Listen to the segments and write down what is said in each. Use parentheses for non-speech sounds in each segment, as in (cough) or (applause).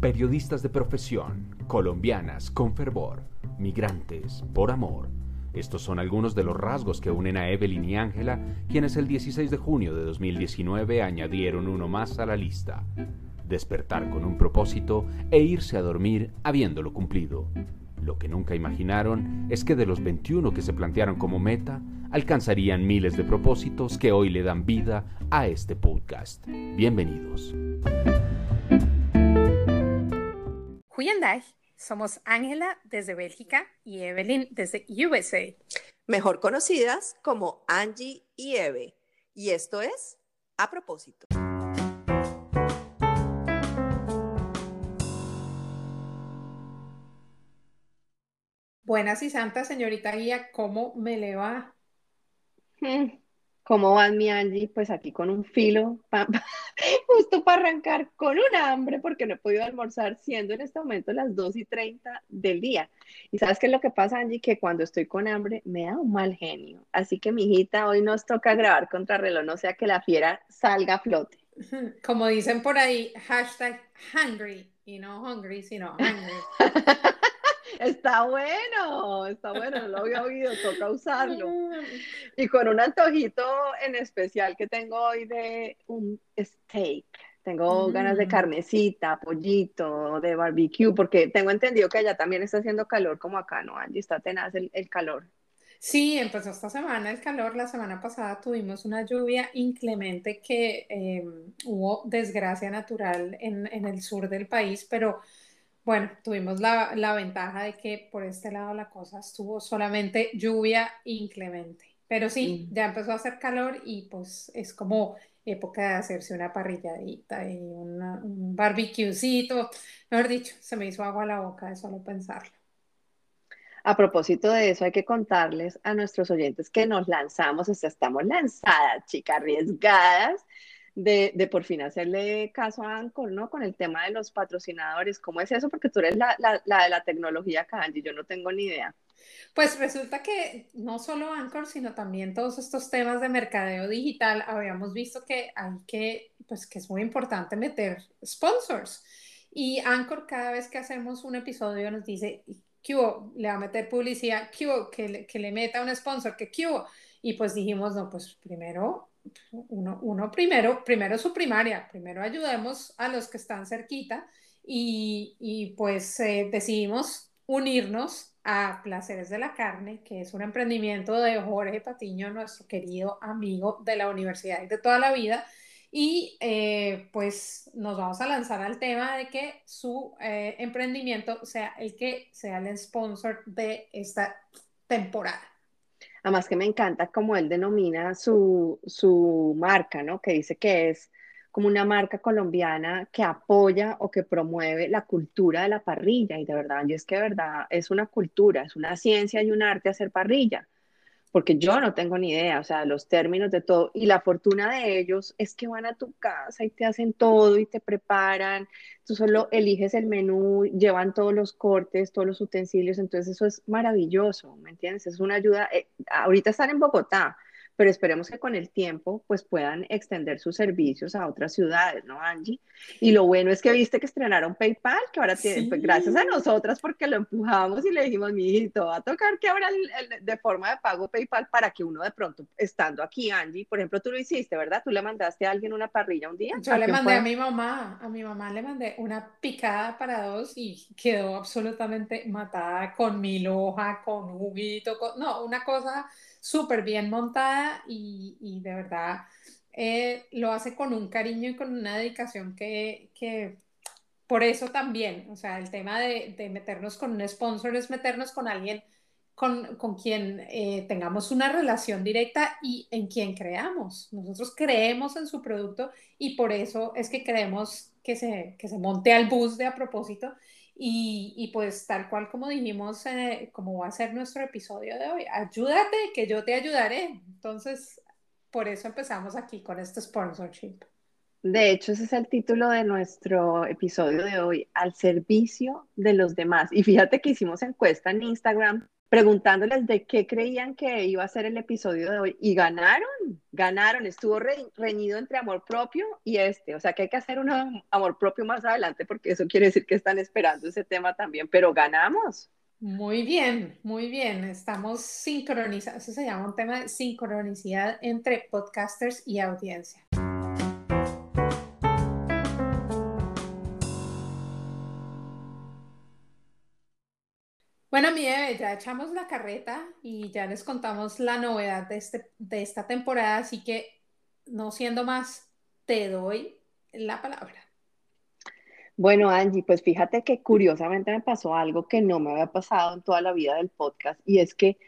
periodistas de profesión, colombianas con fervor, migrantes por amor. Estos son algunos de los rasgos que unen a Evelyn y Ángela, quienes el 16 de junio de 2019 añadieron uno más a la lista. Despertar con un propósito e irse a dormir habiéndolo cumplido. Lo que nunca imaginaron es que de los 21 que se plantearon como meta, alcanzarían miles de propósitos que hoy le dan vida a este podcast. Bienvenidos. Goedendag, somos Ángela desde Bélgica y Evelyn desde USA. Mejor conocidas como Angie y Eve. Y esto es A propósito. Buenas y santas, señorita guía, ¿cómo me le va? (laughs) ¿Cómo va mi Angie? Pues aquí con un filo, (laughs) justo para arrancar con un hambre, porque no he podido almorzar, siendo en este momento las 2 y 30 del día. Y sabes qué es lo que pasa, Angie, que cuando estoy con hambre me da un mal genio. Así que, mi hijita, hoy nos toca grabar contra reloj, no sea que la fiera salga a flote. (laughs) Como dicen por ahí, hashtag hungry, y no hungry, sino hungry. (laughs) Está bueno, está bueno, no lo había oído, toca usarlo. (laughs) Y con un antojito en especial que tengo hoy de un steak. Tengo ganas de mm. carnecita, pollito, de barbecue, porque tengo entendido que allá también está haciendo calor como acá, ¿no, Angie? Está tenaz el, calor. Sí, empezó esta semana el calor. La semana pasada tuvimos una lluvia inclemente que em, hubo desgracia natural en, en el sur del país, pero bueno, tuvimos la, ventaja de que por este lado la cosa estuvo solamente lluvia inclemente. Pero sí, ya empezó a hacer calor y pues es como época de hacerse una parrilladita y un barbecuecito. Mejor dicho, se me hizo agua a la boca de solo pensarlo. A propósito de eso, hay que contarles a nuestros oyentes que nos lanzamos, o sea, estamos lanzadas, chicas, arriesgadas de, por fin hacerle caso a Anchor, ¿no? Con el tema de los patrocinadores. ¿Cómo es eso? Porque tú eres la, de la tecnología, Kanji, yo no tengo ni idea. Pues resulta que no solo Anchor, sino también todos estos temas de mercadeo digital, habíamos visto que hay que, pues que es muy importante meter sponsors. Y Anchor cada vez que hacemos un episodio nos dice, ¿qué Le va a meter publicidad, ¿qué Que le, que le meta un sponsor, ¿qué hubo? Y pues dijimos, no, pues primero uno, uno primero, primero su primaria, primero ayudemos a los que están cerquita y, y pues eh, decidimos unirnos a Placeres de la Carne, que es un emprendimiento de Jorge Patiño, nuestro querido amigo de la universidad y de toda la vida. Y eh, pues nos vamos a lanzar al tema de que su eh, emprendimiento sea el que sea el sponsor de esta temporada. Además que me encanta como él denomina su, su marca, ¿no? Que dice que es como una marca colombiana que apoya o que promueve la cultura de la parrilla. Y de verdad, y es que de verdad es una cultura, es una ciencia y un arte hacer parrilla porque yo no tengo ni idea, o sea, los términos de todo. Y la fortuna de ellos es que van a tu casa y te hacen todo y te preparan. Tú solo eliges el menú, llevan todos los cortes, todos los utensilios. Entonces eso es maravilloso, ¿me entiendes? Es una ayuda. Eh, ahorita están en Bogotá, pero esperemos que con el tiempo pues puedan extender sus servicios a otras ciudades, ¿no, Angie? Y lo bueno es que viste que estrenaron PayPal, que ahora tienen, pues, gracias a nosotras porque lo empujamos y le dijimos, mi hijito, va a tocar que ahora de forma de pago PayPal para que uno de pronto, estando aquí, Angie, por ejemplo, tú lo hiciste, ¿verdad? Tú le mandaste a alguien una parrilla un día. Yo le mandé a mi mamá, a mi mamá le mandé una picada para dos y quedó absolutamente matada con mi loja, con juguito, con, no, una cosa súper bien montada y, de verdad eh, lo hace con un cariño y con una dedicación que, por eso también, o sea, el tema de, meternos con un sponsor es meternos con alguien con, quien eh, tengamos una relación directa y en quien creamos. Nosotros creemos en su producto y por eso es que creemos que se, que se monte al bus de a propósito y, pues tal cual como dijimos, eh, como va a ser nuestro episodio de hoy, ayúdate, que yo te ayudaré. Entonces, por eso empezamos aquí con este sponsorship. De hecho, ese es el título de nuestro episodio de hoy, al servicio de los demás. Y fíjate que hicimos encuesta en Instagram preguntándoles de qué creían que iba a ser el episodio de hoy y ganaron, ganaron, estuvo reñido entre amor propio y este, o sea que hay que hacer un amor propio más adelante porque eso quiere decir que están esperando ese tema también, pero ganamos. Muy bien, muy bien. Estamos sincronizados. Eso se llama un tema de sincronicidad entre podcasters y audiencia. Bueno, mi Eve, ya echamos la carreta y ya les contamos la novedad de, este, de esta temporada, así que no siendo más, te doy la palabra. Bueno, Angie, pues fíjate que curiosamente me pasó algo que no me había pasado en toda la vida del podcast y es que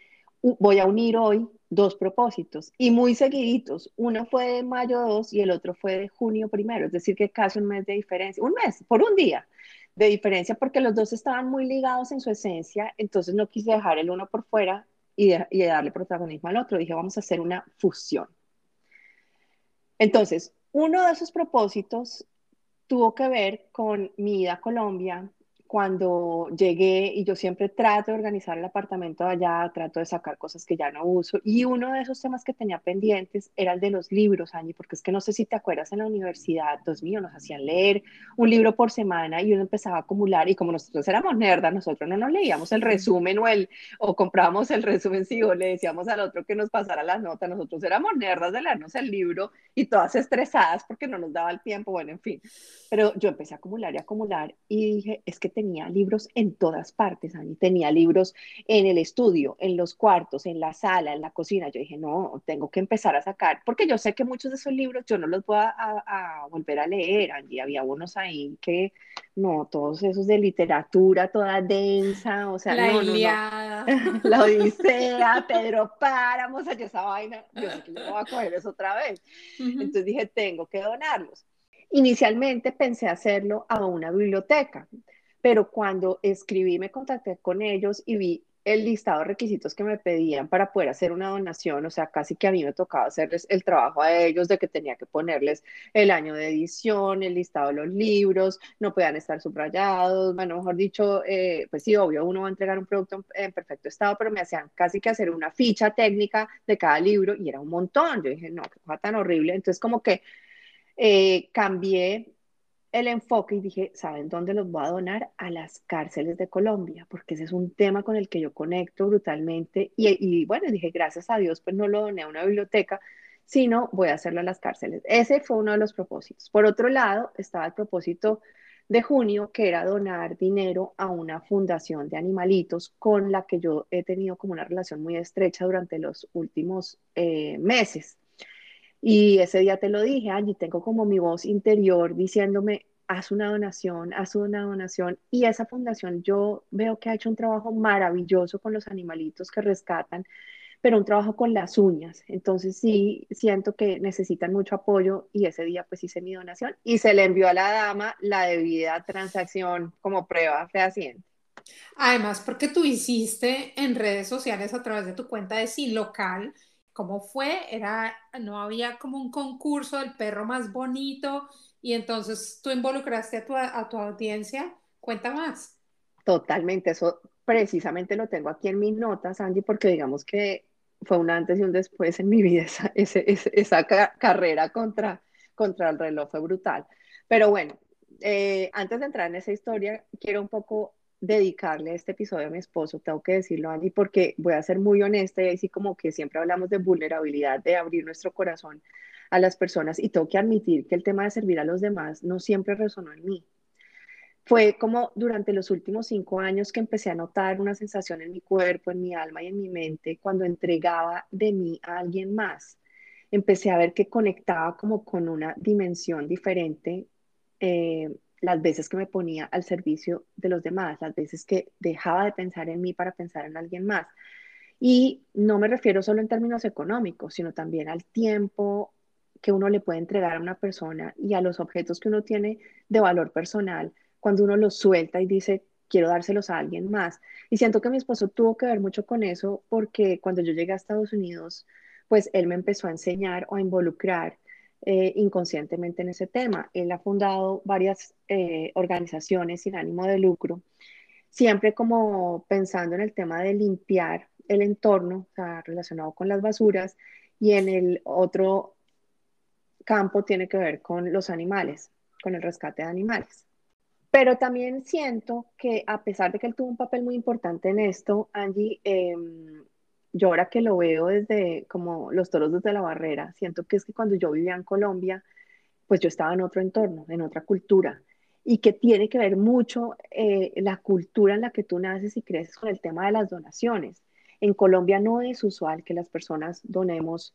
voy a unir hoy dos propósitos y muy seguiditos. Uno fue de mayo 2 y el otro fue de junio primero, es decir, que casi un mes de diferencia, un mes, por un día de diferencia, porque los dos estaban muy ligados en su esencia, entonces no quise dejar el uno por fuera y, darle protagonismo al otro. Dije, vamos a hacer una fusión. Entonces, uno de esos propósitos tuvo que ver con mi ida a Colombia, cuando llegué y yo siempre trato de organizar el apartamento allá, trato de sacar cosas que ya no uso. Y uno de esos temas que tenía pendientes era el de los libros, Angie, porque es que no sé si te acuerdas en la universidad, dos míos nos hacían leer un libro por semana y uno empezaba a acumular y como nosotros éramos nerdas, nosotros no nos leíamos el resumen o, el, o comprábamos el resumen, sí, o le decíamos al otro que nos pasara las notas, nosotros éramos nerdas de leernos el libro y todas estresadas porque no nos daba el tiempo, bueno, en fin. Pero yo empecé a acumular y acumular y dije, es que te tenía libros en todas partes, Ani. Tenía libros en el estudio, en los cuartos, en la sala, en la cocina. Yo dije, no, tengo que empezar a sacar, porque yo sé que muchos de esos libros yo no los voy a, volver a leer, Angie. Había unos ahí que, no, todos esos de literatura, toda densa, o sea, la no, no, (laughs) la Odisea, Pedro Páramo, o sea, yo esa vaina, yo sé que no voy a coger eso otra vez. Entonces dije, tengo que donarlos. Inicialmente pensé hacerlo a una biblioteca, pero cuando escribí, me contacté con ellos y vi el listado de requisitos que me pedían para poder hacer una donación, o sea, casi que a mí me tocaba hacerles el trabajo a ellos de que tenía que ponerles el año de edición, el listado de los libros, no podían estar subrayados, bueno, mejor dicho, eh, pues sí, obvio, uno va a entregar un producto en, perfecto estado, pero me hacían casi que hacer una ficha técnica de cada libro y era un montón. Yo dije, no, qué cosa tan horrible. Entonces, como que eh, cambié el enfoque y dije, ¿saben dónde los voy a donar? A las cárceles de Colombia, porque ese es un tema con el que yo conecto brutalmente. Y, bueno, dije, gracias a Dios, pues no lo doné a una biblioteca, sino voy a hacerlo a las cárceles. Ese fue uno de los propósitos. Por otro lado, estaba el propósito de junio, que era donar dinero a una fundación de animalitos con la que yo he tenido como una relación muy estrecha durante los últimos eh, meses. Y ese día te lo dije, Angie, tengo como mi voz interior diciéndome, haz una donación, haz una donación. Y esa fundación yo veo que ha hecho un trabajo maravilloso con los animalitos que rescatan, pero un trabajo con las uñas. Entonces sí, siento que necesitan mucho apoyo y ese día pues hice mi donación y se le envió a la dama la debida transacción como prueba fehaciente. Además, porque tú hiciste en redes sociales a través de tu cuenta de Sí Local, ¿Cómo fue? Era, no había como un concurso del perro más bonito y entonces tú involucraste a tu, a tu audiencia. Cuenta más. Totalmente, eso precisamente lo tengo aquí en mis notas, Angie, porque digamos que fue un antes y un después en mi vida, esa, esa, carrera contra, contra el reloj fue brutal. Pero bueno, eh, antes de entrar en esa historia, quiero un poco dedicarle este episodio a mi esposo, tengo que decirlo, Andy, porque voy a ser muy honesta y así como que siempre hablamos de vulnerabilidad, de abrir nuestro corazón a las personas y tengo que admitir que el tema de servir a los demás no siempre resonó en mí. Fue como durante los últimos cinco años que empecé a notar una sensación en mi cuerpo, en mi alma y en mi mente cuando entregaba de mí a alguien más. Empecé a ver que conectaba como con una dimensión diferente eh, las veces que me ponía al servicio de los demás, las veces que dejaba de pensar en mí para pensar en alguien más. Y no me refiero solo en términos económicos, sino también al tiempo que uno le puede entregar a una persona y a los objetos que uno tiene de valor personal cuando uno los suelta y dice, quiero dárselos a alguien más. Y siento que mi esposo tuvo que ver mucho con eso porque cuando yo llegué a Estados Unidos, pues él me empezó a enseñar o a involucrar eh, inconscientemente en ese tema. Él ha fundado varias eh, organizaciones sin ánimo de lucro siempre como pensando en el tema de limpiar el entorno, o sea, relacionado con las basuras, y en el otro campo tiene que ver con los animales, con el rescate de animales. Pero también siento que a pesar de que él tuvo un papel muy importante en esto, Angie, em, yo ahora que lo veo desde como los toros desde la barrera, siento que es que cuando yo vivía en Colombia, pues yo estaba en otro entorno, en otra cultura, y que tiene que ver mucho eh, la cultura en la que tú naces y creces con el tema de las donaciones. En Colombia no es usual que las personas donemos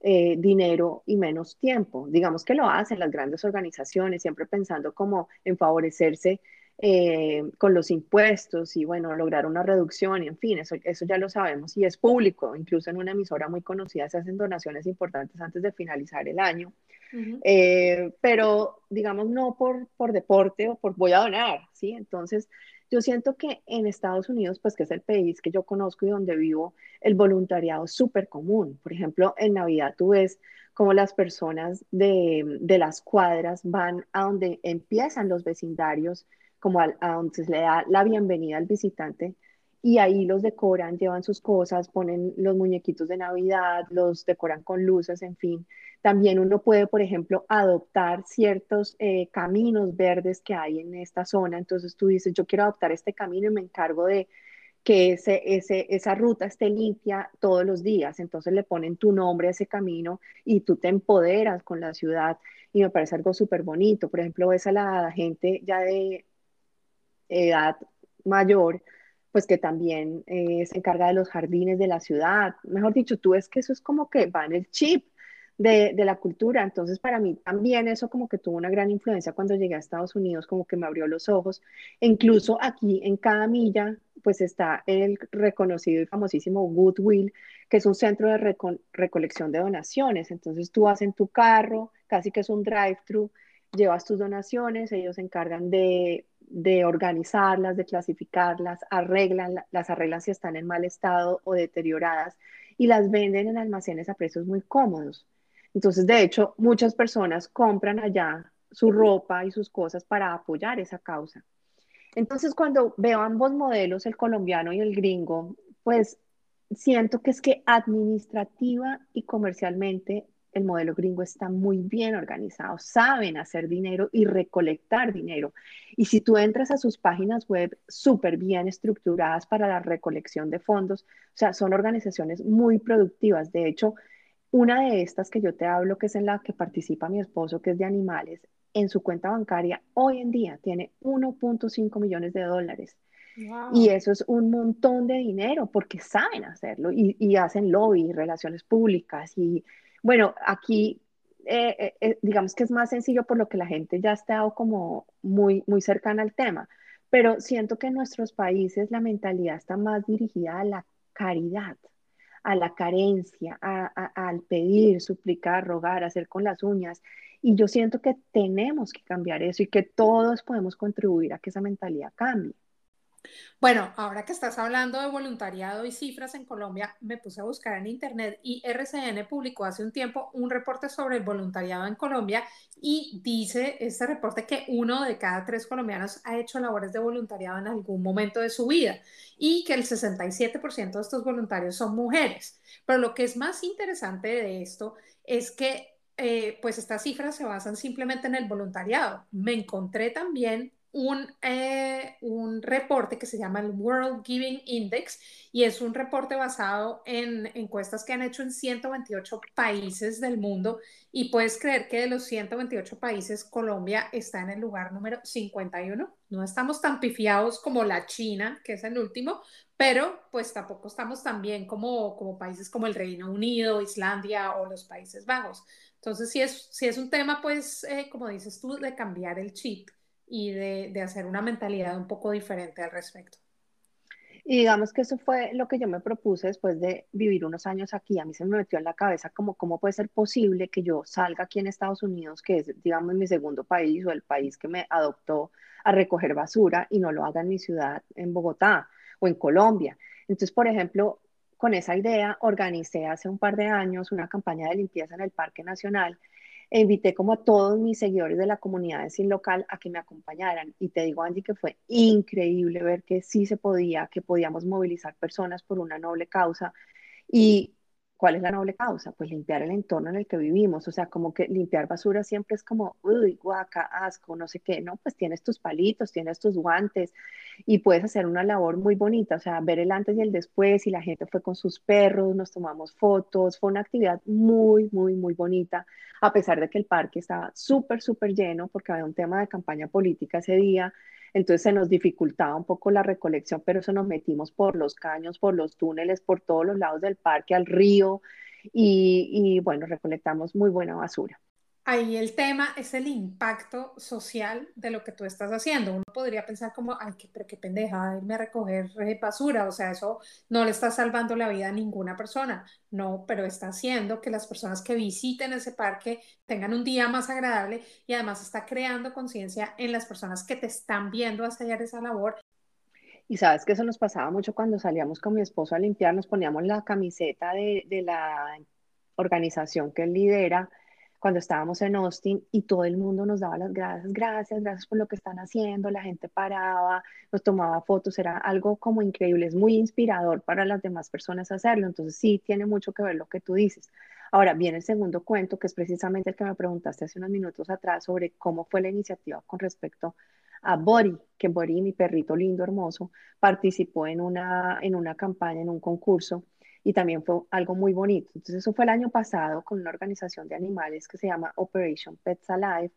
eh, dinero y menos tiempo. Digamos que lo hacen las grandes organizaciones, siempre pensando como en favorecerse eh, con los impuestos y bueno, lograr una reducción y en fin, eso, eso ya lo sabemos y es público, incluso en una emisora muy conocida se hacen donaciones importantes antes de finalizar el año, eh, pero digamos no por, por deporte o por voy a donar, ¿sí? Entonces, yo siento que en Estados Unidos, pues que es el país que yo conozco y donde vivo, el voluntariado es súper común. Por ejemplo, en Navidad tú ves como las personas de, de, las cuadras van a donde empiezan los vecindarios, como a, a donde se le da la bienvenida al visitante y ahí los decoran, llevan sus cosas, ponen los muñequitos de Navidad, los decoran con luces, en fin. También uno puede, por ejemplo, adoptar ciertos eh, caminos verdes que hay en esta zona. Entonces tú dices, yo quiero adoptar este camino y me encargo de que ese, ese, esa ruta esté limpia todos los días. Entonces le ponen tu nombre a ese camino y tú te empoderas con la ciudad y me parece algo súper bonito. Por ejemplo, ves a la gente ya de edad mayor pues que también eh, se encarga de los jardines de la ciudad. Mejor dicho, tú ves que eso es como que va en el chip de, de, la cultura. Entonces, para mí también eso como que tuvo una gran influencia cuando llegué a Estados Unidos, como que me abrió los ojos. E incluso aquí en cada milla, pues está el reconocido y famosísimo Goodwill, que es un centro de recolección de donaciones. Entonces, tú vas en tu carro, casi que es un drive-thru, llevas tus donaciones, ellos se encargan de de organizarlas, de clasificarlas, arreglan, las arreglan si están en mal estado o deterioradas y las venden en almacenes a precios muy cómodos. Entonces, de hecho, muchas personas compran allá su ropa y sus cosas para apoyar esa causa. Entonces, cuando veo ambos modelos, el colombiano y el gringo, pues siento que es que administrativa y comercialmente el modelo gringo está muy bien organizado, saben hacer dinero y recolectar dinero. Y si tú entras a sus páginas web súper bien estructuradas para la recolección de fondos, o sea, son organizaciones muy productivas. De hecho, una de estas que yo te hablo, que es en la que participa mi esposo, que es de animales, en su cuenta bancaria hoy en día tiene 1.5 millones de dólares. Y eso es un montón de dinero porque saben hacerlo y, y hacen lobby, relaciones públicas y bueno, aquí eh, eh, eh, digamos que es más sencillo por lo que la gente ya ha estado como muy, muy cercana al tema, pero siento que en nuestros países la mentalidad está más dirigida a la caridad, a la carencia, al pedir, suplicar, rogar, hacer con las uñas. Y yo siento que tenemos que cambiar eso y que todos podemos contribuir a que esa mentalidad cambie. Bueno, ahora que estás hablando de voluntariado y cifras en Colombia, me puse a buscar en internet y RCN publicó hace un tiempo un reporte sobre el voluntariado en Colombia y dice este reporte que uno de cada tres colombianos ha hecho labores de voluntariado en algún momento de su vida y que el 67% de estos voluntarios son mujeres. Pero lo que es más interesante de esto es que eh, pues estas cifras se basan simplemente en el voluntariado. Me encontré también un, eh, un reporte que se llama el World Giving Index y es un reporte basado en encuestas que han hecho en 128 países del mundo y puedes creer que de los 128 países Colombia está en el lugar número 51. No estamos tan pifiados como la China, que es el último, pero pues tampoco estamos tan bien como, como países como el Reino Unido, Islandia o los Países Bajos. Entonces, si es, si es un tema, pues, eh, como dices tú, de cambiar el chip y de, de, hacer una mentalidad un poco diferente al respecto. Y digamos que eso fue lo que yo me propuse después de vivir unos años aquí. A mí se me metió en la cabeza como cómo puede ser posible que yo salga aquí en Estados Unidos, que es, digamos, mi segundo país o el país que me adoptó a recoger basura y no lo haga en mi ciudad, en Bogotá o en Colombia. Entonces, por ejemplo, con esa idea organicé hace un par de años una campaña de limpieza en el Parque Nacional e invité como a todos mis seguidores de la comunidad de Sin Local a que me acompañaran. Y te digo, Angie, que fue increíble ver que sí se podía, que podíamos movilizar personas por una noble causa. Y ¿Cuál es la noble causa? Pues limpiar el entorno en el que vivimos. O sea, como que limpiar basura siempre es como, uy, guaca, asco, no sé qué. No, pues tienes tus palitos, tienes tus guantes y puedes hacer una labor muy bonita. O sea, ver el antes y el después y la gente fue con sus perros, nos tomamos fotos. Fue una actividad muy, muy, muy bonita, a pesar de que el parque estaba súper, súper lleno porque había un tema de campaña política ese día entonces se nos dificultaba un poco la recolección, pero eso nos metimos por los caños, por los túneles, por todos los lados del parque, al río, y, y bueno, recolectamos muy buena basura. Ahí el tema es el impacto social de lo que tú estás haciendo. Uno podría pensar como, ay, qué, pero qué pendeja, irme a recoger basura, o sea, eso no le está salvando la vida a ninguna persona. No, pero está haciendo que las personas que visiten ese parque tengan un día más agradable y además está creando conciencia en las personas que te están viendo hacer esa labor. Y sabes que eso nos pasaba mucho cuando salíamos con mi esposo a limpiar, nos poníamos la camiseta de, de la organización que él lidera cuando estábamos en Austin y todo el mundo nos daba las gracias, gracias, gracias por lo que están haciendo, la gente paraba, nos tomaba fotos, era algo como increíble, es muy inspirador para las demás personas hacerlo, entonces sí tiene mucho que ver lo que tú dices. Ahora viene el segundo cuento, que es precisamente el que me preguntaste hace unos minutos atrás sobre cómo fue la iniciativa con respecto a Bori, que Bori, mi perrito lindo, hermoso, participó en una, en una campaña, en un concurso y también fue algo muy bonito. Entonces eso fue el año pasado con una organización de animales que se llama Operation Pets Alive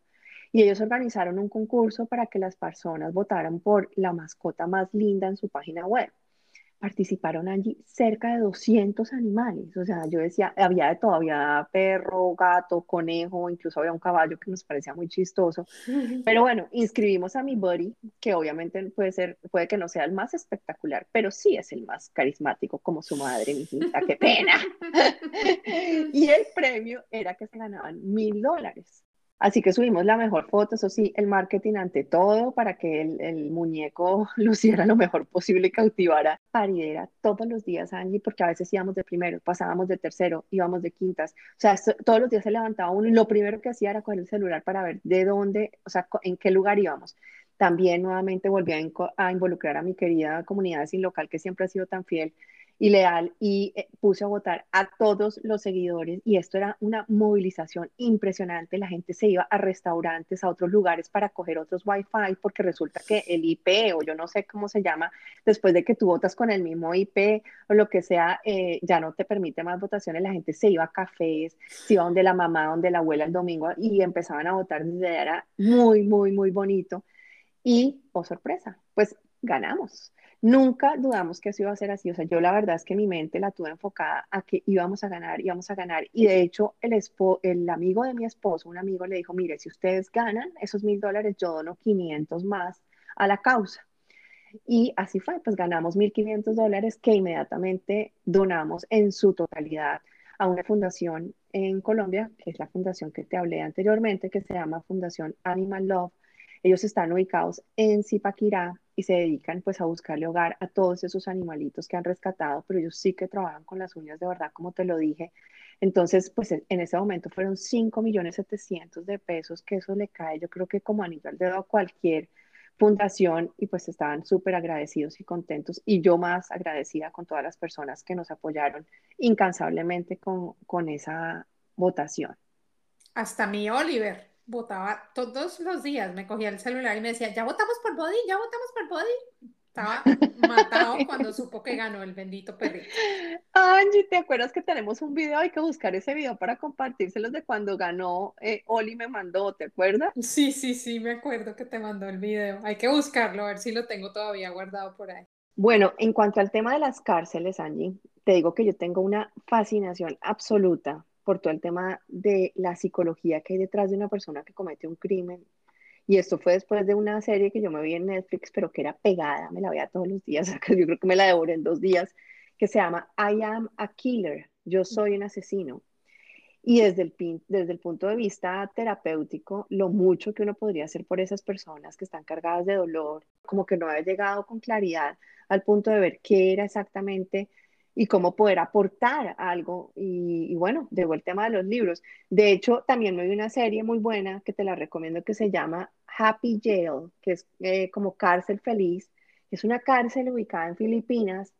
y ellos organizaron un concurso para que las personas votaran por la mascota más linda en su página web participaron allí cerca de 200 animales. O sea, yo decía, había de todo, había perro, gato, conejo, incluso había un caballo que nos parecía muy chistoso. (laughs) Pero bueno, inscribimos a mi buddy, que obviamente puede ser, puede que no sea el más espectacular, pero sí es el más carismático, como su madre, mi hija, qué pena. (laughs) (laughs) y el premio era que se ganaban mil dólares. Así que subimos la mejor foto, eso sí, el marketing ante todo para que el, muñeco (laughs) luciera lo mejor posible y cautivara paridera todos los días, Angie, porque a veces íbamos de primero, pasábamos de tercero, íbamos de quintas. O sea, todos los días se levantaba uno y lo primero que hacía era coger el celular para ver de dónde, o sea, en qué lugar íbamos. También nuevamente volví a, a involucrar a mi querida comunidad sin local que siempre ha sido tan fiel y leal y eh, puse a votar a todos los seguidores y esto era una movilización impresionante. La gente se iba a restaurantes, a otros lugares para coger otros wifi porque resulta que el IP o yo no sé cómo se llama, después de que tú votas con el mismo IP o lo que sea, eh, ya no te permite más votaciones. La gente se iba a cafés, se iba donde la mamá, donde la abuela el domingo y empezaban a votar. Era muy, muy, muy bonito. Y, oh sorpresa, pues ganamos. Nunca dudamos que eso iba a ser así. O sea, yo la verdad es que mi mente la tuve enfocada a que íbamos a ganar, íbamos a ganar. Y de hecho, el, el amigo de mi esposo, un amigo le dijo, mire, si ustedes ganan esos mil dólares, yo dono 500 más a la causa. Y así fue, pues ganamos 1.500 dólares que inmediatamente donamos en su totalidad a una fundación en Colombia, que es la fundación que te hablé anteriormente, que se llama Fundación Animal Love. Ellos están ubicados en Zipaquirá, y se dedican pues a buscarle hogar a todos esos animalitos que han rescatado, pero ellos sí que trabajan con las uñas de verdad, como te lo dije. Entonces, pues en ese momento fueron 5 millones 700 de pesos, que eso le cae, yo creo que como anillo al dedo a cualquier fundación y pues estaban súper agradecidos y contentos y yo más agradecida con todas las personas que nos apoyaron incansablemente con, con esa votación. Hasta mi Oliver votaba todos los días, me cogía el celular y me decía, ya votamos por Body, ya votamos por Body. Estaba (laughs) matado cuando supo que ganó el bendito perrito. Angie, ¿te acuerdas que tenemos un video? Hay que buscar ese video para compartírselos de cuando ganó eh, Oli me mandó, ¿te acuerdas? Sí, sí, sí, me acuerdo que te mandó el video. Hay que buscarlo, a ver si lo tengo todavía guardado por ahí. Bueno, en cuanto al tema de las cárceles, Angie, te digo que yo tengo una fascinación absoluta por todo el tema de la psicología que hay detrás de una persona que comete un crimen. Y esto fue después de una serie que yo me vi en Netflix, pero que era pegada, me la veía todos los días, (laughs) yo creo que me la devoré en dos días, que se llama I am a killer, yo soy un asesino. Y desde el, desde el punto de vista terapéutico, lo mucho que uno podría hacer por esas personas que están cargadas de dolor, como que no había llegado con claridad al punto de ver qué era exactamente y cómo poder aportar algo. Y, bueno, debo el tema de los libros. De hecho, también me vi una serie muy buena que te la recomiendo que se llama Happy Jail, que es eh, como cárcel feliz. Es una cárcel ubicada en Filipinas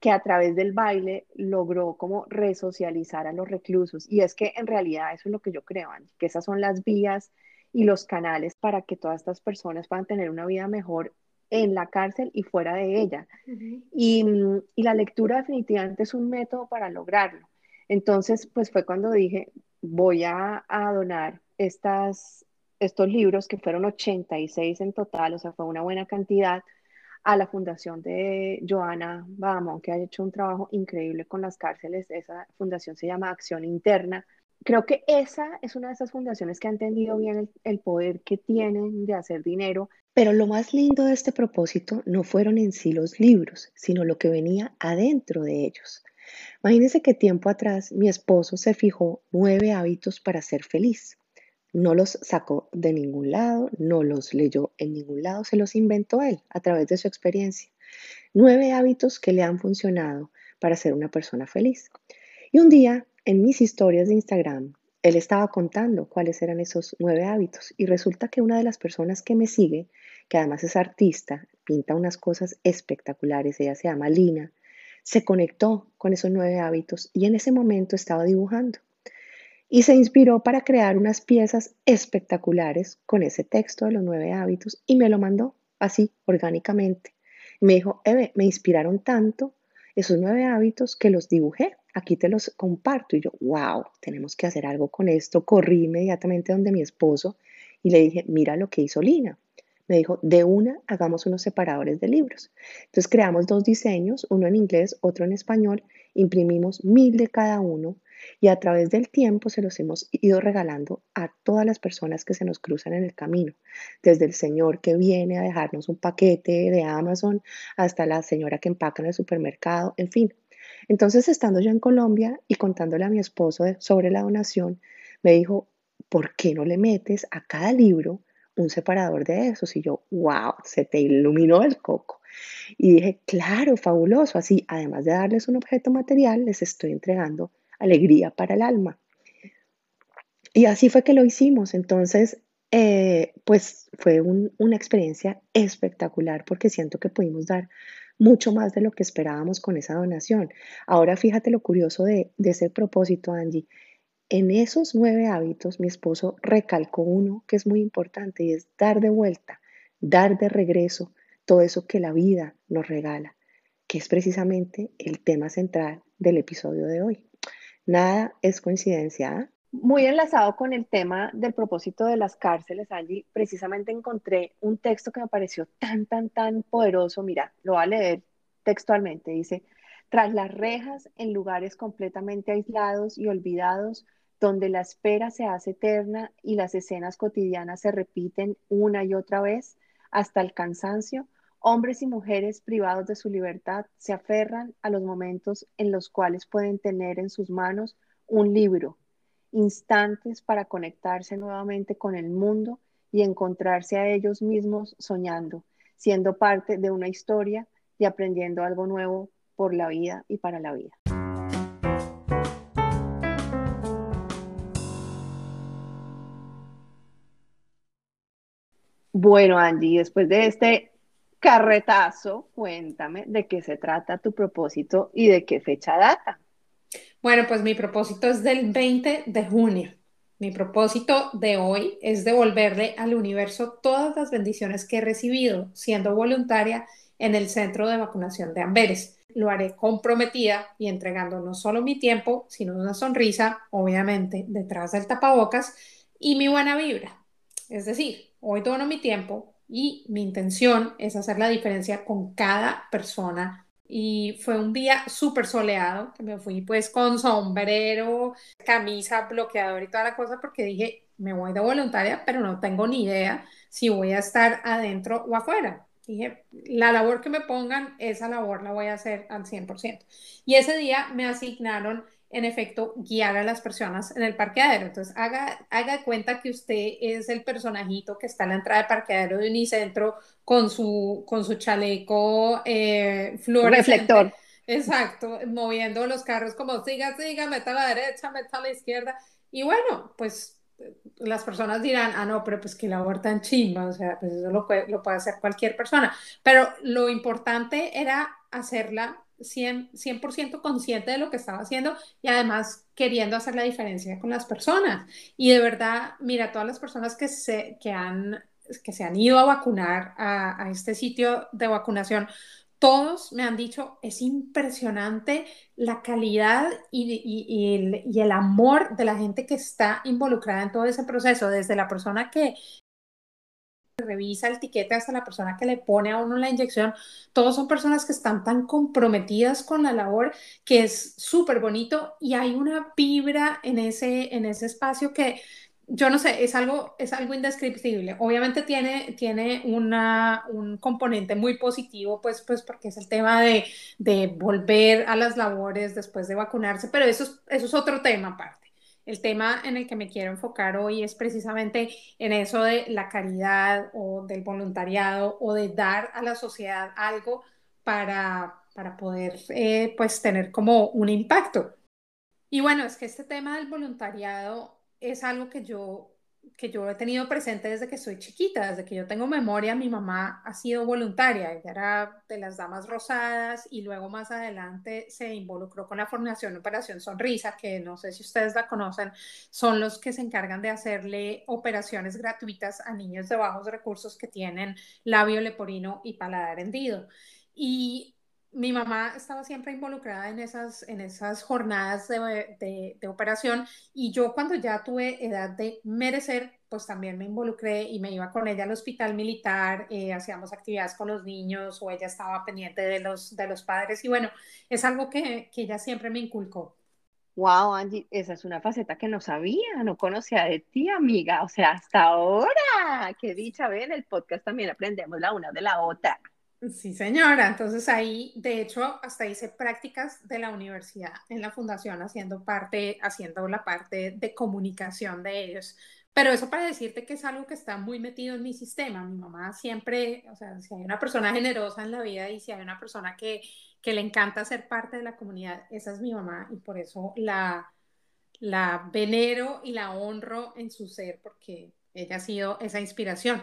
que a través del baile logró como resocializar a los reclusos. Y es que en realidad eso es lo que yo creo, que esas son las vías y los canales para que todas estas personas puedan tener una vida mejor en la cárcel y fuera de ella. y, y, la lectura definitivamente es un método para lograrlo. Entonces, pues fue cuando dije, voy a, a donar estas, estos libros, que fueron 86 en total, o sea, fue una buena cantidad, a la fundación de Joana Bahamón, que ha hecho un trabajo increíble con las cárceles. Esa fundación se llama Acción Interna. Creo que esa es una de esas fundaciones que ha entendido bien el, poder que tienen de hacer dinero pero lo más lindo de este propósito no fueron en sí los libros, sino lo que venía adentro de ellos. Imagínense que tiempo atrás mi esposo se fijó nueve hábitos para ser feliz. No los sacó de ningún lado, no los leyó en ningún lado, se los inventó él a través de su experiencia. Nueve hábitos que le han funcionado para ser una persona feliz. Y un día, en mis historias de Instagram, él estaba contando cuáles eran esos nueve hábitos y resulta que una de las personas que me sigue que además es artista, pinta unas cosas espectaculares, ella se llama Lina, se conectó con esos nueve hábitos y en ese momento estaba dibujando. Y se inspiró para crear unas piezas espectaculares con ese texto de los nueve hábitos y me lo mandó así, orgánicamente. Me dijo, Eve, me inspiraron tanto esos nueve hábitos que los dibujé. Aquí te los comparto. Y yo, wow, tenemos que hacer algo con esto. Corrí inmediatamente donde mi esposo y le dije, mira lo que hizo Lina me dijo, de una, hagamos unos separadores de libros. Entonces creamos dos diseños, uno en inglés, otro en español, imprimimos mil de cada uno y a través del tiempo se los hemos ido regalando a todas las personas que se nos cruzan en el camino, desde el señor que viene a dejarnos un paquete de Amazon hasta la señora que empaca en el supermercado, en fin. Entonces, estando yo en Colombia y contándole a mi esposo sobre la donación, me dijo, ¿por qué no le metes a cada libro un separador de esos. Y yo, wow, se te iluminó el coco. Y dije, claro, fabuloso. Así, además de darles un objeto material, les estoy entregando alegría para el alma. Y así fue que lo hicimos. Entonces, eh, pues fue una experiencia espectacular porque siento que pudimos dar mucho más de lo que esperábamos con esa donación. Ahora fíjate lo curioso de, ese propósito, Angie. En esos nueve hábitos, mi esposo recalcó uno que es muy importante y es dar de vuelta, dar de regreso todo eso que la vida nos regala, que es precisamente el tema central del episodio de hoy. Nada es coincidencia. ¿ah? Muy enlazado con el tema del propósito de las cárceles, allí precisamente encontré un texto que me pareció tan, tan, tan poderoso. Mira, lo voy a leer textualmente. Dice, tras las rejas, en lugares completamente aislados y olvidados, donde la espera se hace eterna y las escenas cotidianas se repiten una y otra vez hasta el cansancio, hombres y mujeres privados de su libertad se aferran a los momentos en los cuales pueden tener en sus manos un libro, instantes para conectarse nuevamente con el mundo y encontrarse a ellos mismos soñando, siendo parte de una historia y aprendiendo algo nuevo por la vida y para la vida. Bueno, Angie, después de este carretazo, cuéntame de qué se trata tu propósito y de qué fecha data. Bueno, pues mi propósito es del 20 de junio. Mi propósito de hoy es devolverle al universo todas las bendiciones que he recibido siendo voluntaria en el centro de vacunación de Amberes. Lo haré comprometida y entregando no solo mi tiempo, sino una sonrisa, obviamente, detrás del tapabocas y mi buena vibra. Es decir, Hoy dono mi tiempo y mi intención es hacer la diferencia con cada persona. Y fue un día súper soleado, que me fui pues con sombrero, camisa, bloqueador y toda la cosa, porque dije, me voy de voluntaria, pero no tengo ni idea si voy a estar adentro o afuera. Dije, la labor que me pongan, esa labor la voy a hacer al 100%. Y ese día me asignaron en efecto, guiar a las personas en el parqueadero. Entonces, haga, haga cuenta que usted es el personajito que está en la entrada del parqueadero de Unicentro con su, con su chaleco eh. Reflector. Exacto, moviendo los carros como siga, siga, meta a la derecha, meta a la izquierda. Y bueno, pues las personas dirán, ah, no, pero pues que labor tan chimba, o sea, pues eso lo puede, lo puede hacer cualquier persona. Pero lo importante era hacerla 100%, 100 consciente de lo que estaba haciendo y además queriendo hacer la diferencia con las personas. Y de verdad, mira, todas las personas que se, que han, que se han ido a vacunar a, este sitio de vacunación, todos me han dicho, es impresionante la calidad y, el, y, el, amor de la gente que está involucrada en todo ese proceso, desde la persona que revisa el tiquete hasta la persona que le pone a uno la inyección, todos son personas que están tan comprometidas con la labor que es súper bonito y hay una vibra en ese, en ese espacio que yo no sé, es algo, es algo indescriptible. Obviamente tiene, tiene una, un componente muy positivo, pues, pues porque es el tema de, de volver a las labores después de vacunarse, pero eso es, eso es otro tema aparte. El tema en el que me quiero enfocar hoy es precisamente en eso de la caridad o del voluntariado o de dar a la sociedad algo para, para poder eh, pues tener como un impacto. Y bueno, es que este tema del voluntariado es algo que yo, que yo he tenido presente desde que soy chiquita, desde que yo tengo memoria, mi mamá ha sido voluntaria, ella era de las Damas Rosadas y luego más adelante se involucró con la Fundación Operación Sonrisa, que no sé si ustedes la conocen, son los que se encargan de hacerle operaciones gratuitas a niños de bajos recursos que tienen labio leporino y paladar hendido. Y mi mamá estaba siempre involucrada en esas, en esas jornadas de, de, operación y yo cuando ya tuve edad de merecer, pues también me involucré y me iba con ella al hospital militar, eh, hacíamos actividades con los niños o ella estaba pendiente de los, de los padres y bueno, es algo que, que ella siempre me inculcó. Wow, Angie, esa es una faceta que no sabía, no conocía de ti, amiga. O sea, hasta ahora, qué dicha, ven, el podcast también aprendemos la una de la otra. Sí, señora. Entonces ahí, de hecho, hasta hice prácticas de la universidad en la fundación haciendo parte, haciendo la parte de comunicación de ellos. Pero eso para decirte que es algo que está muy metido en mi sistema. Mi mamá siempre, o sea, si hay una persona generosa en la vida y si hay una persona que, que le encanta ser parte de la comunidad, esa es mi mamá y por eso la, la venero y la honro en su ser porque ella ha sido esa inspiración.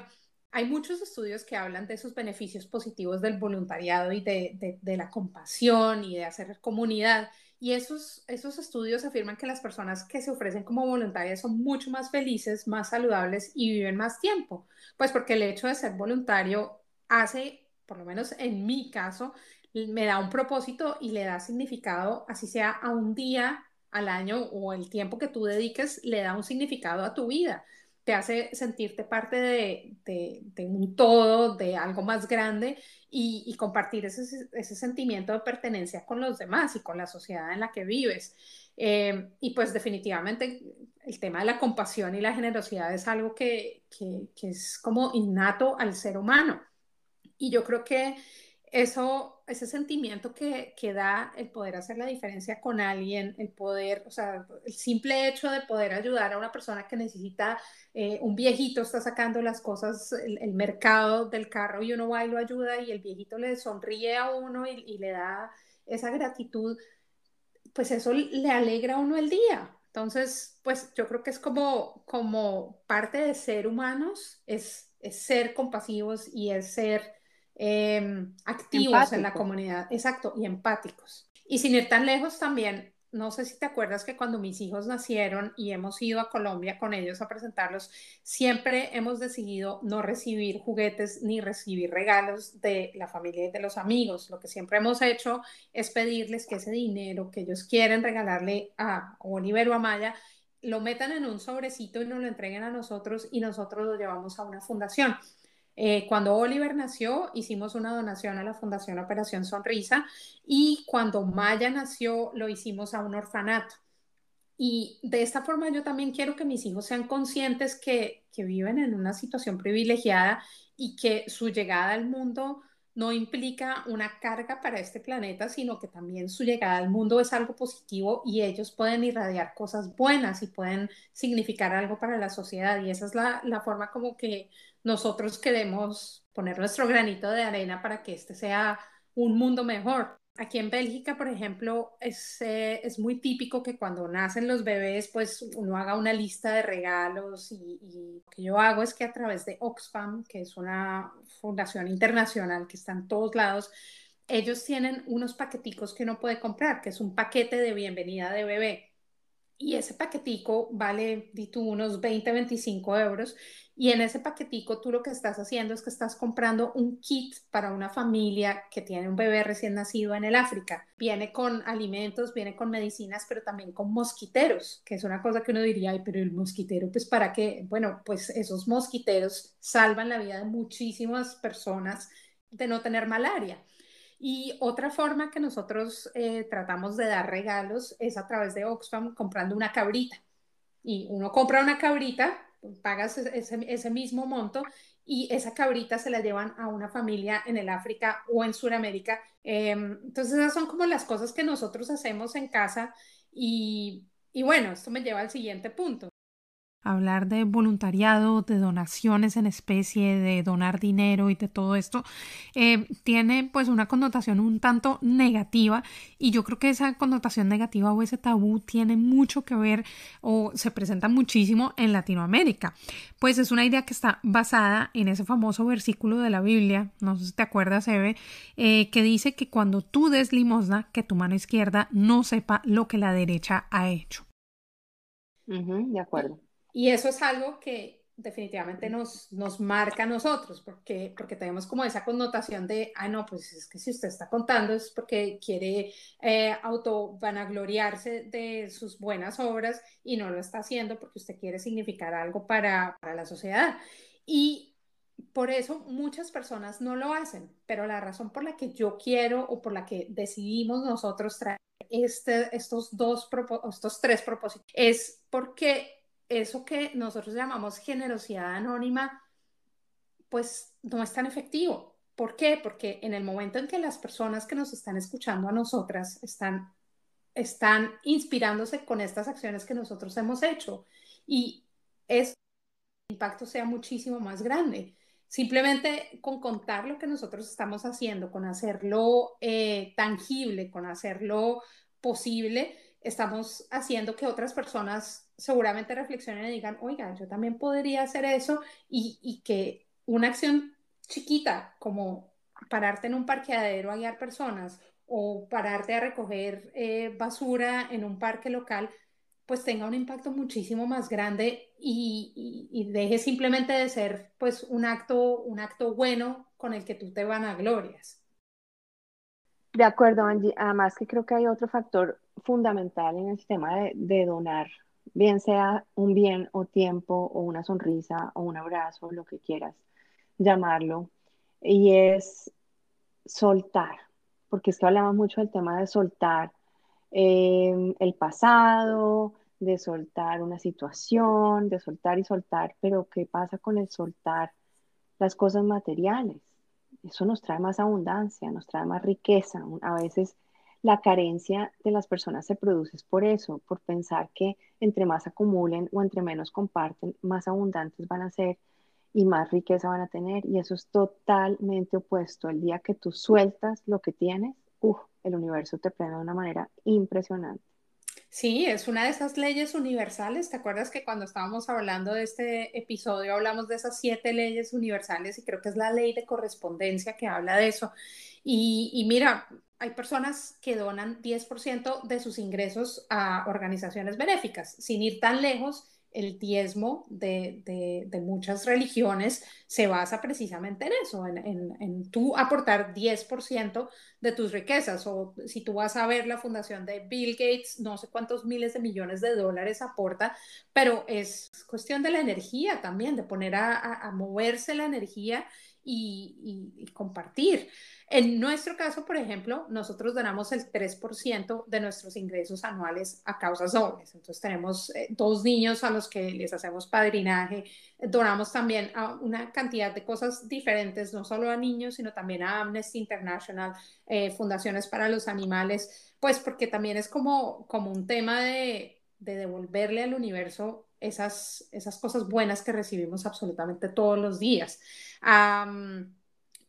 Hay muchos estudios que hablan de esos beneficios positivos del voluntariado y de, la compasión y de hacer comunidad. Y esos, esos estudios afirman que las personas que se ofrecen como voluntarias son mucho más felices, más saludables y viven más tiempo. Pues porque el hecho de ser voluntario hace, por lo menos en mi caso, me da un propósito y le da significado, así sea a un día al año o el tiempo que tú dediques, le da un significado a tu vida te hace sentirte parte de, un todo, de algo más grande y, compartir ese, sentimiento de pertenencia con los demás y con la sociedad en la que vives. Eh, y pues definitivamente el tema de la compasión y la generosidad es algo que, que es como innato al ser humano. Y yo creo que eso, ese sentimiento que, que, da el poder hacer la diferencia con alguien, el poder, o sea, el simple hecho de poder ayudar a una persona que necesita, eh, un viejito está sacando las cosas, el, mercado del carro y uno va y lo ayuda y el viejito le sonríe a uno y, le da esa gratitud, pues eso le alegra a uno el día. Entonces, pues yo creo que es como, como parte de ser humanos, es, es ser compasivos y es ser Em, activos en la comunidad, exacto, y empáticos. Y sin ir tan lejos también, no sé si te acuerdas que cuando mis hijos nacieron y hemos ido a Colombia con ellos a presentarlos, siempre hemos decidido no recibir juguetes ni recibir regalos de la familia y de los amigos. Lo que siempre hemos hecho es pedirles que ese dinero que ellos quieren regalarle a Oliver o a Maya lo metan en un sobrecito y nos lo entreguen a nosotros y nosotros lo llevamos a una fundación. Eh, cuando Oliver nació, hicimos una donación a la Fundación Operación Sonrisa y cuando Maya nació, lo hicimos a un orfanato. Y de esta forma yo también quiero que mis hijos sean conscientes que, que viven en una situación privilegiada y que su llegada al mundo no implica una carga para este planeta, sino que también su llegada al mundo es algo positivo y ellos pueden irradiar cosas buenas y pueden significar algo para la sociedad. Y esa es la, la forma como que nosotros queremos poner nuestro granito de arena para que este sea un mundo mejor. Aquí en Bélgica, por ejemplo, es, eh, es, muy típico que cuando nacen los bebés, pues uno haga una lista de regalos y, y, lo que yo hago es que a través de Oxfam, que es una fundación internacional que está en todos lados, ellos tienen unos paqueticos que uno puede comprar, que es un paquete de bienvenida de bebé. Y ese paquetico vale, di tú, unos 20, 25 euros. Y en ese paquetico tú lo que estás haciendo es que estás comprando un kit para una familia que tiene un bebé recién nacido en el África. Viene con alimentos, viene con medicinas, pero también con mosquiteros, que es una cosa que uno diría, ay, pero el mosquitero, pues para qué? Bueno, pues esos mosquiteros salvan la vida de muchísimas personas de no tener malaria. Y otra forma que nosotros eh, tratamos de dar regalos es a través de Oxfam comprando una cabrita. Y uno compra una cabrita, pagas ese, ese mismo monto y esa cabrita se la llevan a una familia en el África o en Sudamérica. Em, entonces esas son como las cosas que nosotros hacemos en casa y, y bueno, esto me lleva al siguiente punto hablar de voluntariado, de donaciones en especie, de donar dinero y de todo esto, eh, tiene pues una connotación un tanto negativa y yo creo que esa connotación negativa o ese tabú tiene mucho que ver o se presenta muchísimo en Latinoamérica. Pues es una idea que está basada en ese famoso versículo de la Biblia, no sé si te acuerdas, Eve, eh, que dice que cuando tú des limosna, que tu mano izquierda no sepa lo que la derecha ha hecho. de acuerdo. Y eso es algo que definitivamente nos, nos marca a nosotros, porque, porque tenemos como esa connotación de, ah, no, pues es que si usted está contando es porque quiere eh, auto vanagloriarse de sus buenas obras y no lo está haciendo porque usted quiere significar algo para, para la sociedad. Y por eso muchas personas no lo hacen, pero la razón por la que yo quiero o por la que decidimos nosotros traer este, estos dos, estos tres propósitos es porque eso que nosotros llamamos generosidad anónima, pues no es tan efectivo. ¿Por qué? Porque en el momento en que las personas que nos están escuchando a nosotras están, están inspirándose con estas acciones que nosotros hemos hecho y es el impacto sea muchísimo más grande. Simplemente con contar lo que nosotros estamos haciendo, con hacerlo eh, tangible, con hacerlo posible, estamos haciendo que otras personas seguramente reflexionen y digan, oiga, yo también podría hacer eso y, que una acción chiquita como pararte en un parqueadero a guiar personas o pararte a recoger eh, basura en un parque local, pues tenga un impacto muchísimo más grande y, deje simplemente de ser pues un acto, un acto bueno con el que tú te van a glorias. De acuerdo, Angie. Además que creo que hay otro factor fundamental en el sistema de donar bien sea un bien o tiempo o una sonrisa o un abrazo, lo que quieras llamarlo, y es soltar, porque es que hablamos mucho del tema de soltar em, el pasado, de soltar una situación, de soltar y soltar, pero ¿qué pasa con el soltar las cosas materiales? Eso nos trae más abundancia, nos trae más riqueza. A veces la carencia de las personas se produce por eso, por pensar que entre más acumulen o entre menos comparten, más abundantes van a ser y más riqueza van a tener. Y eso es totalmente opuesto. El día que tú sueltas lo que tienes, el universo te premia de una manera impresionante. Sí, es una de esas leyes universales. ¿Te acuerdas que cuando estábamos hablando de este episodio hablamos de esas siete leyes universales y creo que es la ley de correspondencia que habla de eso? Y, y mira, hay personas que donan 10% de sus ingresos a organizaciones benéficas. Sin ir tan lejos, el diezmo de, muchas religiones se basa precisamente en eso, en, en, en, tú aportar 10% de tus riquezas. O si tú vas a ver la fundación de Bill Gates, no sé cuántos miles de millones de dólares aporta, pero es cuestión de la energía también, de poner a, moverse la energía y compartir. En nuestro caso, por ejemplo, nosotros donamos el 3% de nuestros ingresos anuales a causas nobles. Entonces tenemos eh, dos niños a los que les hacemos padrinaje. Donamos también a una cantidad de cosas diferentes, no solo a niños, sino también a Amnesty International, eh, fundaciones para los animales, pues porque también es como, como un tema de devolverle al universo esas, esas cosas buenas que recibimos absolutamente todos los días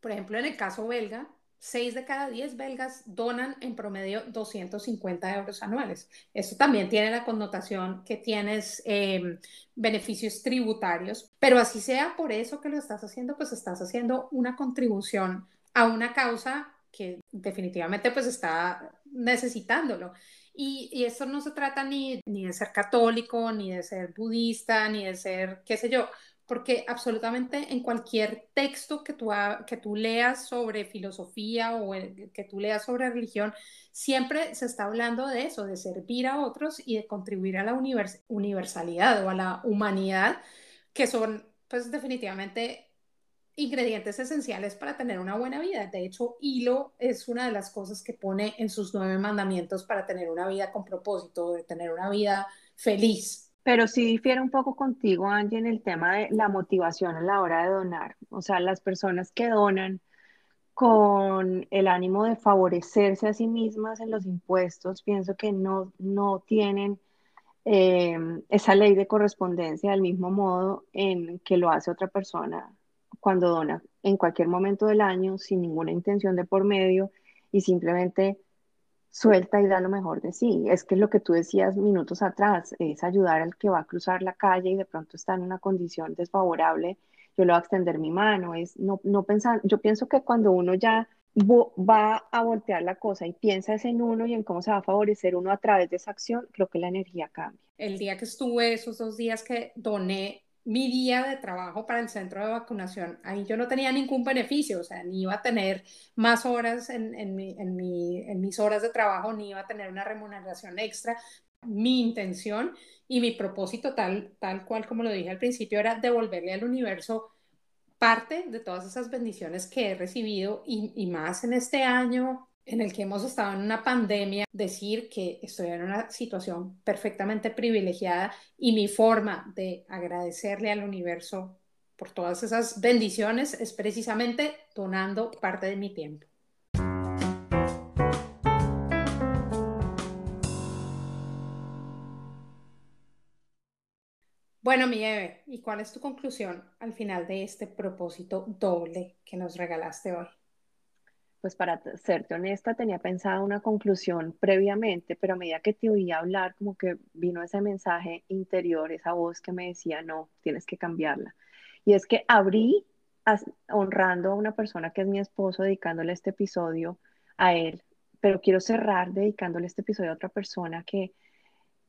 por ejemplo, en el caso belga, 6 de cada 10 belgas donan en promedio 250 euros anuales. Eso también tiene la connotación que tienes em, beneficios tributarios, pero así sea por eso que lo estás haciendo, pues estás haciendo una contribución a una causa que definitivamente pues está necesitándolo. Y, esto no se trata ni, ni de ser católico, ni de ser budista, ni de ser, qué sé yo, porque absolutamente en cualquier texto que tú, que tú leas sobre filosofía o que tú leas sobre religión, siempre se está hablando de eso, de servir a otros y de contribuir a la universalidad o a la humanidad, que son pues definitivamente ingredientes esenciales para tener una buena vida. De hecho, hilo es una de las cosas que pone en sus nueve mandamientos para tener una vida con propósito, de tener una vida feliz. Pero sí difiere un poco contigo, Angie, en el tema de la motivación a la hora de donar. O sea, las personas que donan con el ánimo de favorecerse a sí mismas en los impuestos, pienso que no, no tienen eh, esa ley de correspondencia del mismo modo en que lo hace otra persona cuando dona en cualquier momento del año sin ninguna intención de por medio y simplemente suelta y da lo mejor de sí. Es que lo que tú decías minutos atrás es ayudar al que va a cruzar la calle y de pronto está en una condición desfavorable. Yo le voy a extender mi mano. Es no, no pensar. Yo pienso que cuando uno ya va a voltear la cosa y piensa en uno y en cómo se va a favorecer uno a través de esa acción, creo que la energía cambia. El día que estuve, esos dos días que doné mi día de trabajo para el centro de vacunación. Ahí yo no tenía ningún beneficio, o sea, ni iba a tener más horas en, en, mi, en, mi, en mis horas de trabajo, ni iba a tener una remuneración extra. Mi intención y mi propósito tal, tal cual como lo dije al principio era devolverle al universo parte de todas esas bendiciones que he recibido y, y más en este año en el que hemos estado en una pandemia, decir que estoy en una situación perfectamente privilegiada y mi forma de agradecerle al universo por todas esas bendiciones es precisamente donando parte de mi tiempo. Bueno, mi Eve, ¿y cuál es tu conclusión al final de este propósito doble que nos regalaste hoy? Pues para serte honesta, tenía pensado una conclusión previamente, pero a medida que te oía hablar, como que vino ese mensaje interior, esa voz que me decía, no, tienes que cambiarla. Y es que abrí honrando a una persona que es mi esposo, dedicándole este episodio a él, pero quiero cerrar dedicándole este episodio a otra persona que,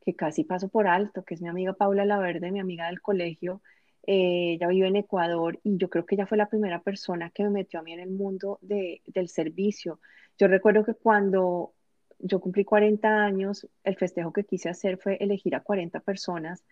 que casi paso por alto, que es mi amiga Paula Laverde, mi amiga del colegio, eh, ella vive en Ecuador y yo creo que ella fue la primera persona que me metió a mí en el mundo de, del servicio. Yo recuerdo que cuando yo cumplí 40 años, el festejo que quise hacer fue elegir a 40 personas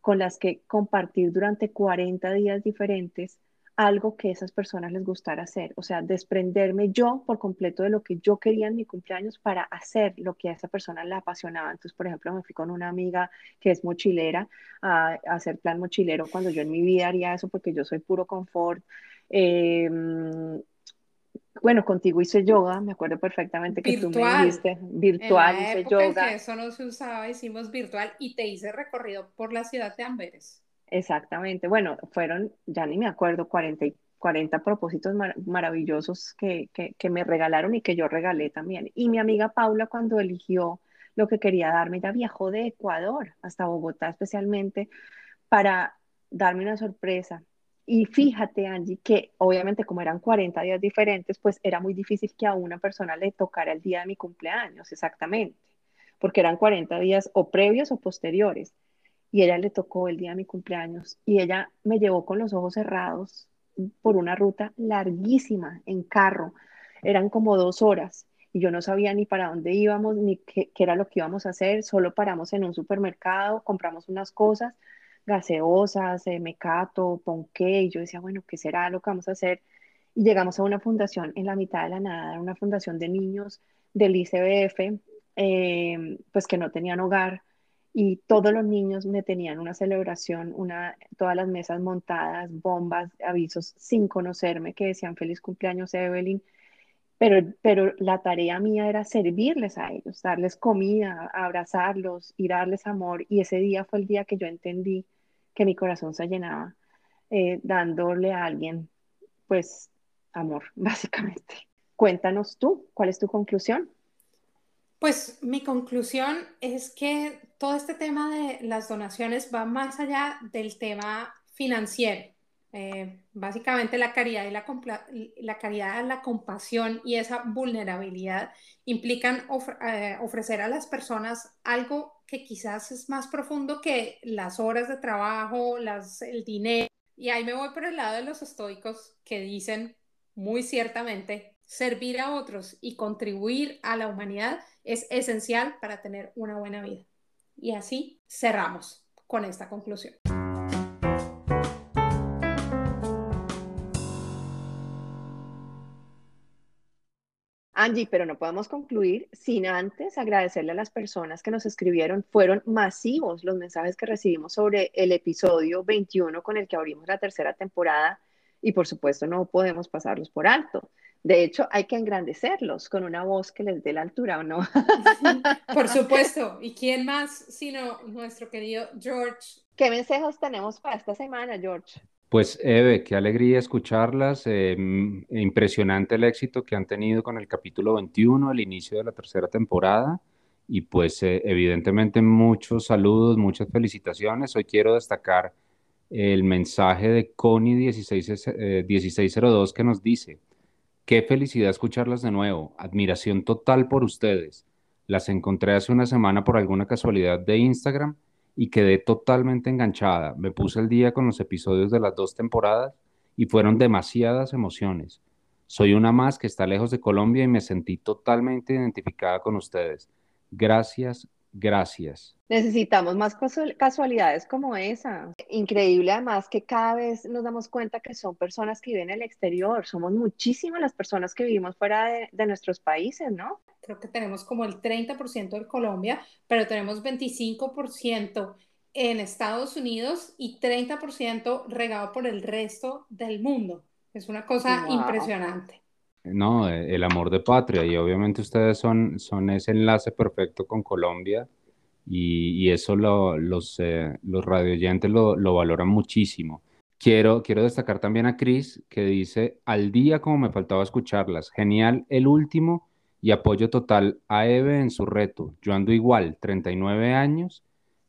con las que compartir durante 40 días diferentes algo que esas personas les gustara hacer, o sea, desprenderme yo por completo de lo que yo quería en mi cumpleaños para hacer lo que a esa persona le apasionaba. Entonces, por ejemplo, me fui con una amiga que es mochilera a, hacer plan mochilero cuando yo en mi vida haría eso porque yo soy puro confort. Em, bueno, contigo hice yoga, me acuerdo perfectamente que tú me dijiste virtual, hice yoga. que eso no se usaba, hicimos virtual y te hice recorrido por la ciudad de Amberes. Exactamente. Bueno, fueron, ya ni me acuerdo, 40, 40 propósitos maravillosos que, que, me regalaron y que yo regalé también. Y mi amiga Paula, cuando eligió lo que quería darme, ya viajó de Ecuador hasta Bogotá especialmente para darme una sorpresa. Y fíjate, Angie, que obviamente como eran 40 días diferentes, pues era muy difícil que a una persona le tocara el día de mi cumpleaños, exactamente, porque eran 40 días o previos o posteriores y ella le tocó el día de mi cumpleaños y ella me llevó con los ojos cerrados por una ruta larguísima en carro. Eran como dos horas y yo no sabía ni para dónde íbamos ni qué, era lo que íbamos a hacer. Solo paramos en un supermercado, compramos unas cosas, gaseosas, eh, mecato, ponqué y yo decía, bueno, ¿qué será lo que vamos a hacer? Y llegamos a una fundación en la mitad de la nada, una fundación de niños del ICBF, eh, pues que no tenían hogar y todos los niños me tenían una celebración, una, todas las mesas montadas, bombas, avisos sin conocerme que decían feliz cumpleaños Evelyn, pero, pero la tarea mía era servirles a ellos, darles comida, abrazarlos y darles amor y ese día fue el día que yo entendí que mi corazón se llenaba eh, dándole a alguien pues amor, (laughs) básicamente. Cuéntanos tú, ¿cuál es tu conclusión? Pues mi conclusión es que todo este tema de las donaciones va más allá del tema financiero. Eh, básicamente la caridad y la, la, caridad, la compasión y esa vulnerabilidad implican eh, ofrecer a las personas algo que quizás es más profundo que las horas de trabajo, las, el dinero. Y ahí me voy por el lado de los estoicos que dicen muy ciertamente, servir a otros y contribuir a la humanidad es esencial para tener una buena vida. Y así cerramos con esta conclusión. Angie, pero no podemos concluir sin antes agradecerle a las personas que nos escribieron. Fueron masivos los mensajes que recibimos sobre el episodio 21 con el que abrimos la tercera temporada y por supuesto no podemos pasarlos por alto. De hecho, hay que engrandecerlos con una voz que les dé la altura, ¿o no? por (laughs) supuesto. ¿Y quién más sino nuestro querido George? ¿Qué mensajes tenemos para esta semana, George? Pues Eve, qué alegría escucharlas. Eh, impresionante el éxito que han tenido con el capítulo 21, el inicio de la tercera temporada. Y pues eh, evidentemente muchos saludos, muchas felicitaciones. Hoy quiero destacar el mensaje de Connie 16, 1602 que nos dice, qué felicidad escucharlas de nuevo, admiración total por ustedes. Las encontré hace una semana por alguna casualidad de Instagram y quedé totalmente enganchada. Me puse el día con los episodios de las dos temporadas y fueron demasiadas emociones. Soy una más que está lejos de Colombia y me sentí totalmente identificada con ustedes. Gracias, gracias. Necesitamos más casualidades como esa. Increíble además que cada vez nos damos cuenta que son personas que viven en el exterior. Somos muchísimas las personas que vivimos fuera de, de nuestros países, ¿no? Creo que tenemos como el 30% de Colombia, pero tenemos 25% en Estados Unidos y 30% regado por el resto del mundo. Es una cosa impresionante. No, el amor de patria y obviamente ustedes son, son ese enlace perfecto con Colombia y, eso los, eh, los radioyentes lo, lo, valoran muchísimo. Quiero, quiero destacar también a Cris que dice, al día como me faltaba escucharlas, genial el último y apoyo total a Eve en su reto. Yo ando igual, 39 años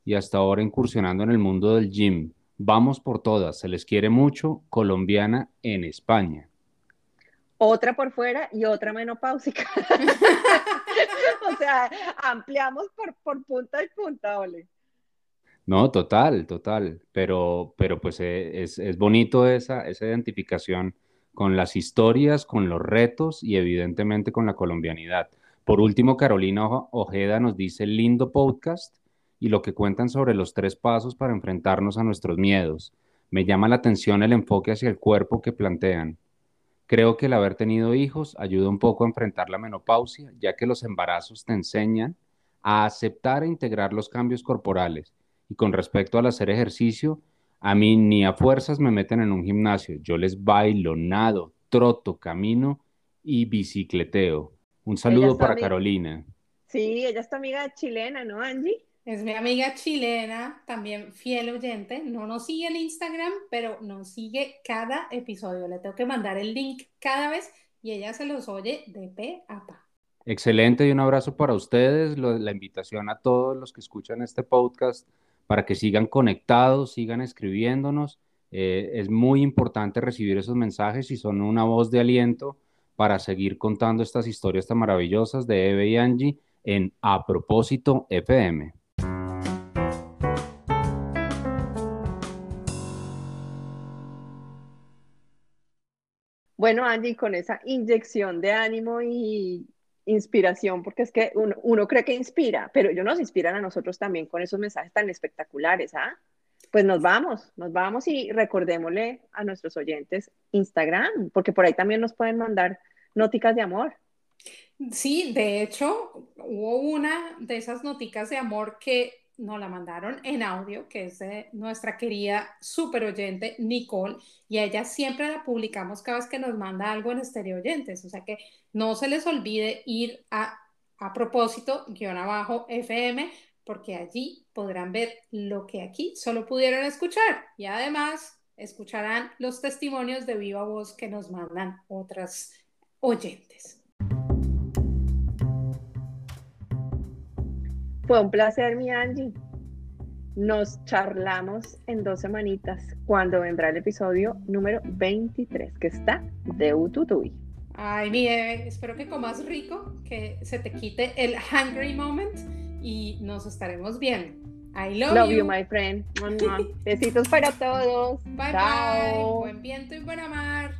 y hasta ahora incursionando en el mundo del gym. Vamos por todas, se les quiere mucho, colombiana en España. Otra por fuera y otra menopáusica. (laughs) o sea, ampliamos por, por punta y punta, ole. No, total, total. Pero, pero pues eh, es, es bonito esa, esa identificación con las historias, con los retos y evidentemente con la colombianidad. Por último, Carolina Ojeda nos dice lindo podcast y lo que cuentan sobre los tres pasos para enfrentarnos a nuestros miedos. Me llama la atención el enfoque hacia el cuerpo que plantean. Creo que el haber tenido hijos ayuda un poco a enfrentar la menopausia, ya que los embarazos te enseñan a aceptar e integrar los cambios corporales. Y con respecto al hacer ejercicio, a mí ni a fuerzas me meten en un gimnasio. Yo les bailo, nado, troto, camino y bicicleteo. Un saludo para Carolina. Sí, ella es tu amiga chilena, ¿no, Angie? Es mi amiga chilena, también fiel oyente. No nos sigue en Instagram, pero nos sigue cada episodio. Le tengo que mandar el link cada vez y ella se los oye de pe a pa. Excelente y un abrazo para ustedes. la invitación a todos los que escuchan este podcast para que sigan conectados, sigan escribiéndonos. Eh, es muy importante recibir esos mensajes y son una voz de aliento para seguir contando estas historias tan maravillosas de Eve y Angie en A Propósito FM. Bueno, Angie, con esa inyección de ánimo y inspiración, porque es que uno, cree que inspira, pero ellos nos inspiran a nosotros también con esos mensajes tan espectaculares, ¿ah? Pues nos vamos, nos vamos y recordémosle a nuestros oyentes Instagram, porque por ahí también nos pueden mandar noticas de amor. Sí, de hecho, hubo una de esas noticas de amor que nos la mandaron en audio, que es de nuestra querida super oyente Nicole, y a ella siempre la publicamos cada vez que nos manda algo en Estereo Oyentes, o sea que no se les olvide ir a, a propósito, guion abajo, FM, porque allí podrán ver lo que aquí solo pudieron escuchar, y además escucharán los testimonios de viva voz que nos mandan otras oyentes. Fue un placer, mi Angie. Nos charlamos en dos semanitas cuando vendrá el episodio número 23, que está de Ututui. Ay, mi Eve, espero que comas rico, que se te quite el hungry moment y nos estaremos viendo. I love, love you. my friend. (laughs) Besitos para todos. Bye bye. Buen viento y buen amar.